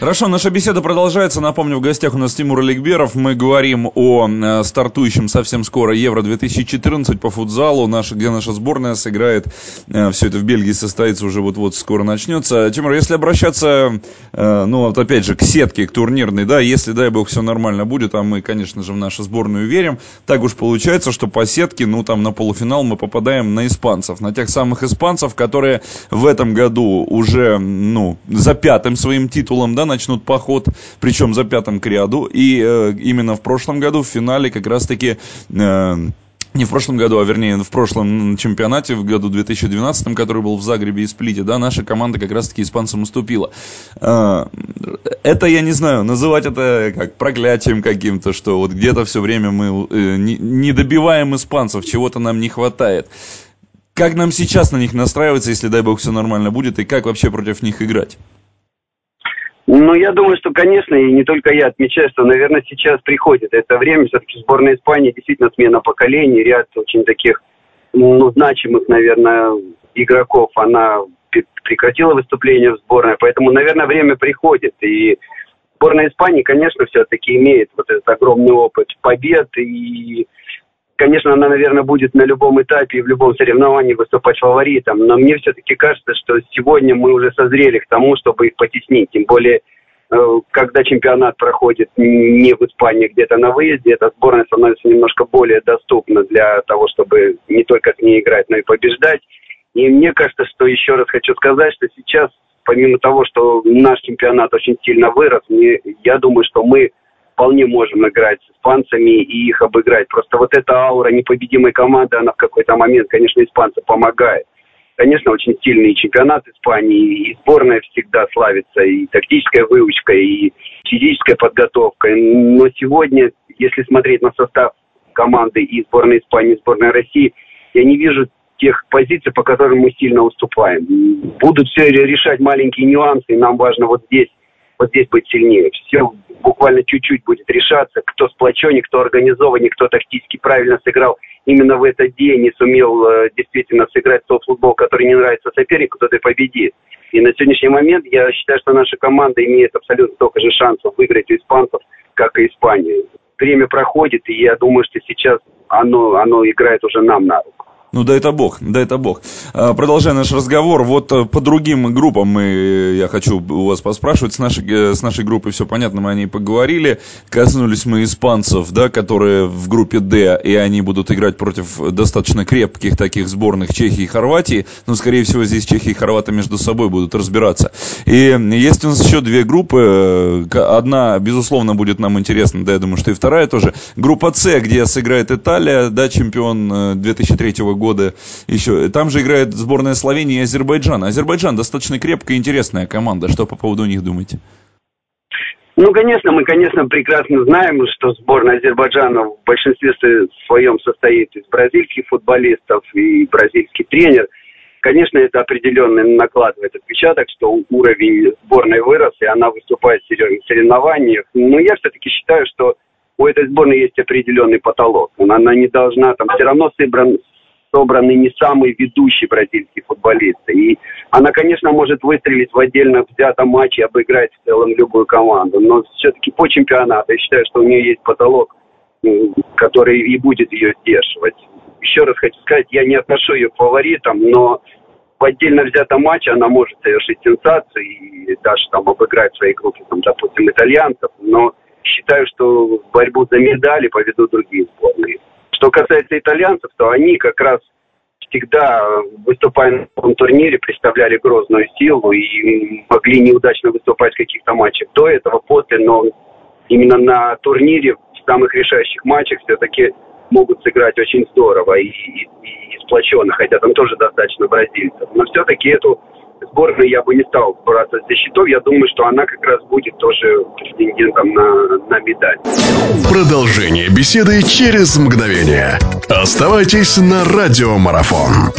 Хорошо, наша беседа продолжается. Напомню, в гостях у нас Тимур Аликберов. Мы говорим о э, стартующем совсем скоро Евро-2014 по футзалу, наш, где наша сборная сыграет. Э, все это в Бельгии состоится уже вот-вот скоро начнется. Тимур, если обращаться, э, ну вот опять же, к сетке, к турнирной, да, если, дай бог, все нормально будет, а мы, конечно же, в нашу сборную верим, так уж получается, что по сетке, ну там на полуфинал мы попадаем на испанцев, на тех самых испанцев, которые в этом году уже, ну, за пятым своим титулом, да, начнут поход, причем за пятым к ряду. И э, именно в прошлом году в финале как раз-таки... Э, не в прошлом году, а вернее в прошлом чемпионате, в году 2012, который был в Загребе и Сплите, да, наша команда как раз-таки испанцам уступила. Э, это, я не знаю, называть это как проклятием каким-то, что вот где-то все время мы э, не добиваем испанцев, чего-то нам не хватает. Как нам сейчас на них настраиваться, если, дай бог, все нормально будет, и как вообще против них играть? Ну, я думаю, что, конечно, и не только я отмечаю, что, наверное, сейчас приходит это время. Все-таки сборная Испании действительно смена поколений, ряд очень таких, ну, значимых, наверное, игроков, она прекратила выступление в сборной. Поэтому, наверное, время приходит. И сборная Испании, конечно, все-таки имеет вот этот огромный опыт побед. И конечно, она, наверное, будет на любом этапе и в любом соревновании выступать фаворитом, но мне все-таки кажется, что сегодня мы уже созрели к тому, чтобы их потеснить, тем более когда чемпионат проходит не в Испании, где-то на выезде, эта сборная становится немножко более доступна для того, чтобы не только с ней играть, но и побеждать. И мне кажется, что еще раз хочу сказать, что сейчас, помимо того, что наш чемпионат очень сильно вырос, я думаю, что мы вполне можем играть с испанцами и их обыграть. Просто вот эта аура непобедимой команды, она в какой-то момент, конечно, испанцам помогает. Конечно, очень сильный чемпионат Испании, и сборная всегда славится и тактической выучкой, и физической подготовкой. Но сегодня, если смотреть на состав команды и сборной Испании, и сборной России, я не вижу тех позиций, по которым мы сильно уступаем. Будут все решать маленькие нюансы, и нам важно вот здесь, вот здесь быть сильнее. Все буквально чуть-чуть будет решаться, кто сплоченнее, кто организованнее, кто тактически правильно сыграл именно в этот день и сумел э, действительно сыграть тот футбол, который не нравится сопернику, тот и победит. И на сегодняшний момент я считаю, что наша команда имеет абсолютно столько же шансов выиграть у испанцев, как и Испания. Время проходит, и я думаю, что сейчас оно, оно играет уже нам на руку. Ну, да это бог, да это бог. А, продолжая наш разговор, вот э, по другим группам мы, э, я хочу у вас поспрашивать, с нашей, э, с нашей группой все понятно, мы о ней поговорили. Коснулись мы испанцев, да, которые в группе D, и они будут играть против достаточно крепких таких сборных Чехии и Хорватии. Но, скорее всего, здесь Чехия и Хорваты между собой будут разбираться. И есть у нас еще две группы. Одна, безусловно, будет нам интересна, да, я думаю, что и вторая тоже. Группа С, где сыграет Италия, да, чемпион 2003 года года еще. Там же играет сборная Словении и Азербайджана. Азербайджан достаточно крепкая и интересная команда. Что по поводу них думаете? Ну, конечно, мы, конечно, прекрасно знаем, что сборная Азербайджана в большинстве своем состоит из бразильских футболистов и бразильский тренер. Конечно, это определенно накладывает отпечаток, что уровень сборной вырос, и она выступает в серьезных соревнованиях. Но я все-таки считаю, что у этой сборной есть определенный потолок. Она не должна там все равно собран, собраны не самые ведущие бразильские футболисты. И она, конечно, может выстрелить в отдельно взятом матче, обыграть в целом любую команду. Но все-таки по чемпионату я считаю, что у нее есть потолок, который и будет ее сдерживать. Еще раз хочу сказать, я не отношу ее к фаворитам, но в отдельно взятом матче она может совершить сенсацию и даже там обыграть в своей группе, там, допустим, итальянцев. Но считаю, что борьбу за медали поведут другие сборные. Что касается итальянцев, то они как раз всегда, выступая на этом турнире, представляли грозную силу и могли неудачно выступать в каких-то матчах до этого, после, но именно на турнире, в самых решающих матчах все-таки могут сыграть очень здорово и, и, и сплоченно, хотя там тоже достаточно бразильцев. Но все-таки эту сборную я бы не стал браться за счетов. Я думаю, что она как раз будет тоже претендентом на, на медаль. Продолжение беседы через мгновение. Оставайтесь на радиомарафон.